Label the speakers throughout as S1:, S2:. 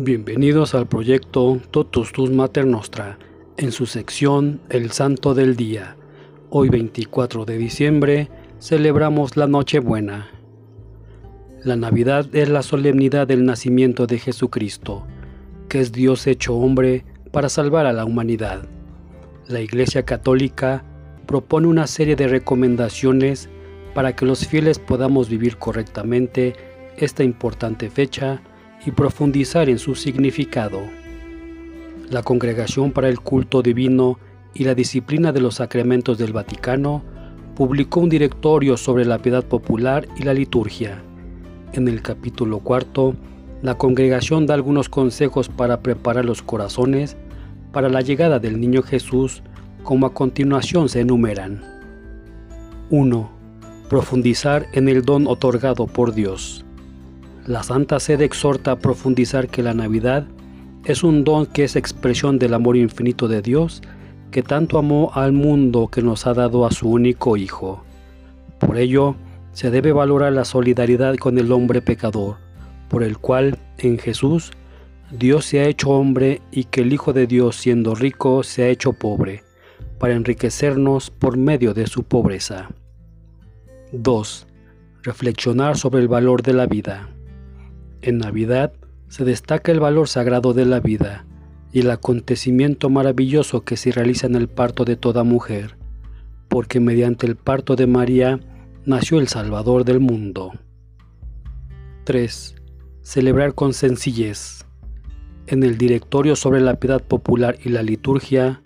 S1: Bienvenidos al proyecto Totus Tus Mater Nostra, en su sección El Santo del Día. Hoy 24 de diciembre celebramos la Nochebuena. La Navidad es la solemnidad del nacimiento de Jesucristo, que es Dios hecho hombre para salvar a la humanidad. La Iglesia Católica propone una serie de recomendaciones para que los fieles podamos vivir correctamente esta importante fecha y profundizar en su significado. La Congregación para el Culto Divino y la Disciplina de los Sacramentos del Vaticano publicó un directorio sobre la piedad popular y la liturgia. En el capítulo cuarto, la congregación da algunos consejos para preparar los corazones para la llegada del niño Jesús, como a continuación se enumeran. 1. Profundizar en el don otorgado por Dios. La Santa Sede exhorta a profundizar que la Navidad es un don que es expresión del amor infinito de Dios que tanto amó al mundo que nos ha dado a su único Hijo. Por ello, se debe valorar la solidaridad con el hombre pecador, por el cual, en Jesús, Dios se ha hecho hombre y que el Hijo de Dios, siendo rico, se ha hecho pobre, para enriquecernos por medio de su pobreza. 2. Reflexionar sobre el valor de la vida. En Navidad se destaca el valor sagrado de la vida y el acontecimiento maravilloso que se realiza en el parto de toda mujer, porque mediante el parto de María nació el Salvador del mundo. 3. Celebrar con sencillez. En el Directorio sobre la Piedad Popular y la Liturgia,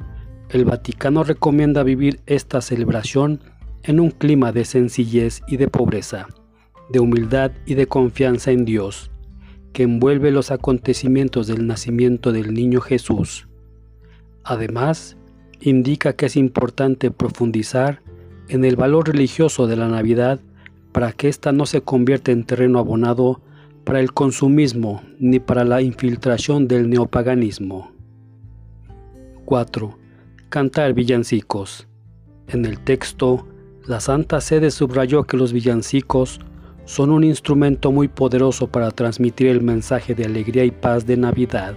S1: el Vaticano recomienda vivir esta celebración en un clima de sencillez y de pobreza, de humildad y de confianza en Dios, que envuelve los acontecimientos del nacimiento del niño Jesús. Además, indica que es importante profundizar en el valor religioso de la Navidad para que ésta no se convierta en terreno abonado para el consumismo ni para la infiltración del neopaganismo. 4. Cantar villancicos. En el texto, la Santa Sede subrayó que los villancicos son un instrumento muy poderoso para transmitir el mensaje de alegría y paz de Navidad,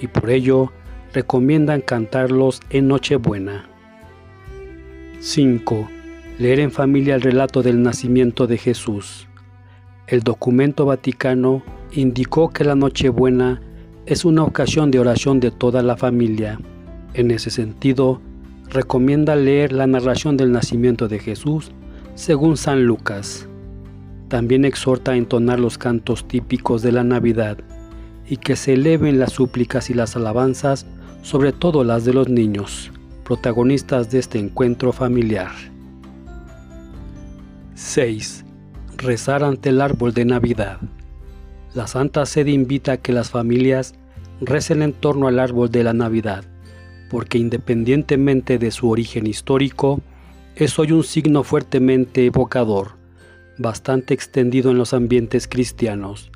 S1: y por ello recomiendan cantarlos en Nochebuena. 5. Leer en familia el relato del nacimiento de Jesús. El documento vaticano indicó que la Nochebuena es una ocasión de oración de toda la familia. En ese sentido, recomienda leer la narración del nacimiento de Jesús según San Lucas. También exhorta a entonar los cantos típicos de la Navidad y que se eleven las súplicas y las alabanzas, sobre todo las de los niños, protagonistas de este encuentro familiar. 6. Rezar ante el árbol de Navidad. La Santa Sede invita a que las familias recen en torno al árbol de la Navidad, porque independientemente de su origen histórico, es hoy un signo fuertemente evocador bastante extendido en los ambientes cristianos.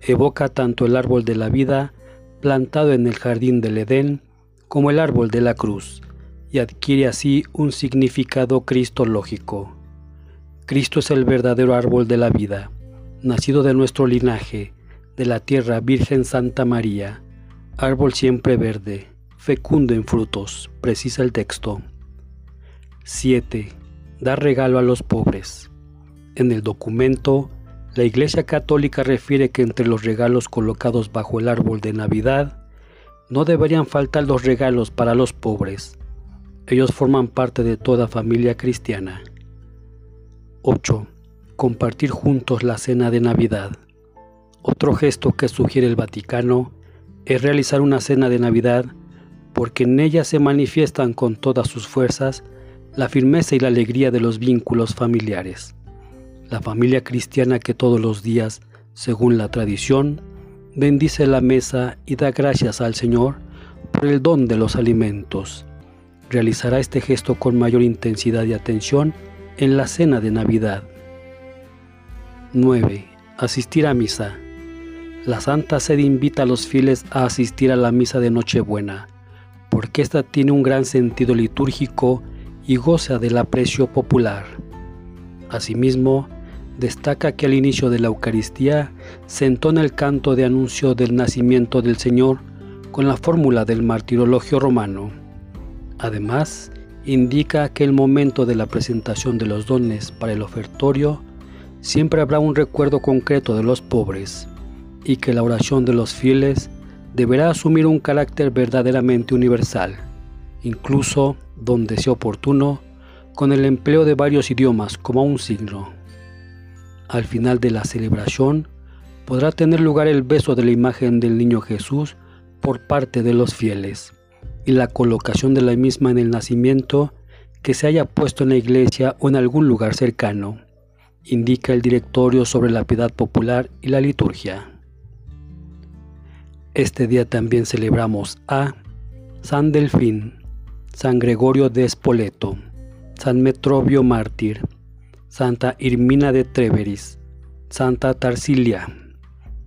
S1: Evoca tanto el árbol de la vida, plantado en el jardín del Edén, como el árbol de la cruz, y adquiere así un significado cristológico. Cristo es el verdadero árbol de la vida, nacido de nuestro linaje, de la tierra Virgen Santa María, árbol siempre verde, fecundo en frutos, precisa el texto. 7. Dar regalo a los pobres. En el documento, la Iglesia Católica refiere que entre los regalos colocados bajo el árbol de Navidad, no deberían faltar los regalos para los pobres. Ellos forman parte de toda familia cristiana. 8. Compartir juntos la cena de Navidad. Otro gesto que sugiere el Vaticano es realizar una cena de Navidad porque en ella se manifiestan con todas sus fuerzas la firmeza y la alegría de los vínculos familiares la familia cristiana que todos los días, según la tradición, bendice la mesa y da gracias al Señor por el don de los alimentos. Realizará este gesto con mayor intensidad y atención en la cena de Navidad. 9. Asistir a misa. La Santa Sede invita a los fieles a asistir a la misa de Nochebuena, porque ésta tiene un gran sentido litúrgico y goza del aprecio popular. Asimismo, destaca que al inicio de la Eucaristía se entona el canto de anuncio del nacimiento del Señor con la fórmula del martirologio romano. Además, indica que el momento de la presentación de los dones para el ofertorio siempre habrá un recuerdo concreto de los pobres y que la oración de los fieles deberá asumir un carácter verdaderamente universal, incluso donde sea oportuno, con el empleo de varios idiomas como un signo. Al final de la celebración podrá tener lugar el beso de la imagen del niño Jesús por parte de los fieles y la colocación de la misma en el nacimiento que se haya puesto en la iglesia o en algún lugar cercano, indica el directorio sobre la piedad popular y la liturgia. Este día también celebramos a San Delfín, San Gregorio de Espoleto, San Metrobio Mártir, Santa Irmina de Treveris, Santa Tarsilia,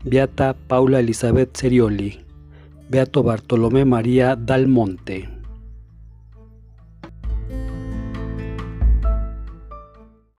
S1: Beata Paula Elizabeth Serioli, Beato Bartolomé María Dal Monte.